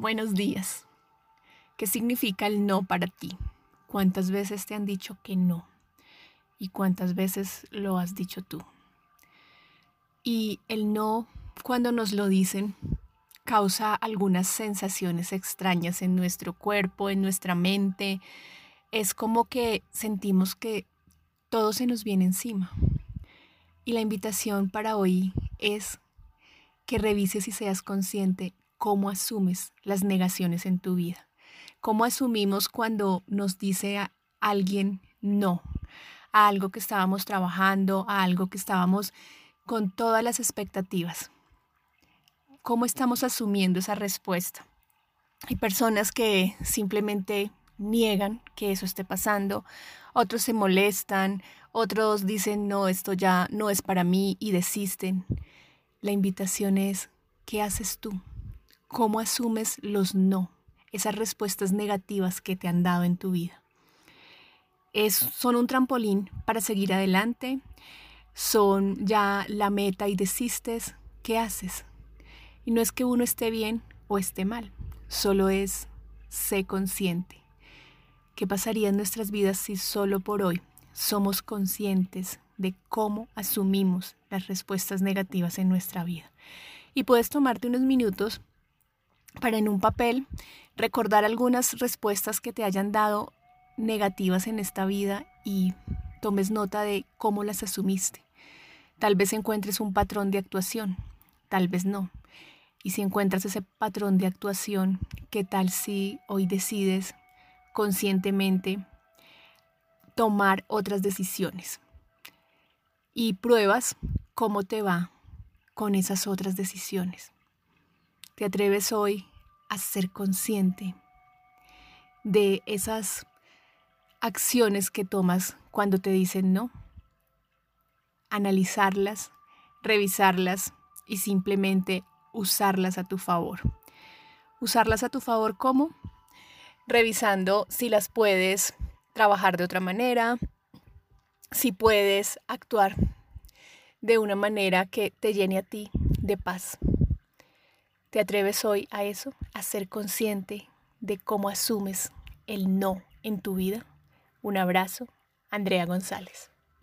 Buenos días. ¿Qué significa el no para ti? ¿Cuántas veces te han dicho que no? ¿Y cuántas veces lo has dicho tú? Y el no, cuando nos lo dicen, causa algunas sensaciones extrañas en nuestro cuerpo, en nuestra mente. Es como que sentimos que todo se nos viene encima. Y la invitación para hoy es que revises y seas consciente cómo asumes las negaciones en tu vida. Cómo asumimos cuando nos dice alguien no, a algo que estábamos trabajando, a algo que estábamos con todas las expectativas. ¿Cómo estamos asumiendo esa respuesta? Hay personas que simplemente niegan que eso esté pasando, otros se molestan, otros dicen no, esto ya no es para mí y desisten. La invitación es, ¿qué haces tú? Cómo asumes los no, esas respuestas negativas que te han dado en tu vida. Es, son un trampolín para seguir adelante, son ya la meta y desistes, ¿qué haces? Y no es que uno esté bien o esté mal, solo es sé consciente. ¿Qué pasaría en nuestras vidas si solo por hoy somos conscientes de cómo asumimos las respuestas negativas en nuestra vida? Y puedes tomarte unos minutos para en un papel recordar algunas respuestas que te hayan dado negativas en esta vida y tomes nota de cómo las asumiste. Tal vez encuentres un patrón de actuación, tal vez no. Y si encuentras ese patrón de actuación, ¿qué tal si hoy decides conscientemente tomar otras decisiones? Y pruebas cómo te va con esas otras decisiones. ¿Te atreves hoy a ser consciente de esas acciones que tomas cuando te dicen no? Analizarlas, revisarlas y simplemente usarlas a tu favor. Usarlas a tu favor ¿cómo? Revisando si las puedes trabajar de otra manera, si puedes actuar de una manera que te llene a ti de paz. ¿Te atreves hoy a eso? A ser consciente de cómo asumes el no en tu vida. Un abrazo, Andrea González.